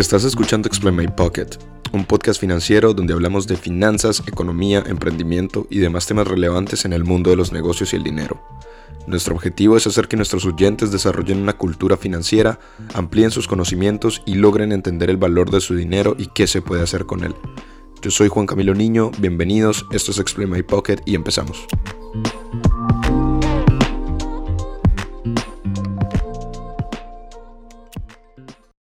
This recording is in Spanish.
Estás escuchando Explain My Pocket, un podcast financiero donde hablamos de finanzas, economía, emprendimiento y demás temas relevantes en el mundo de los negocios y el dinero. Nuestro objetivo es hacer que nuestros oyentes desarrollen una cultura financiera, amplíen sus conocimientos y logren entender el valor de su dinero y qué se puede hacer con él. Yo soy Juan Camilo Niño, bienvenidos, esto es Explain My Pocket y empezamos.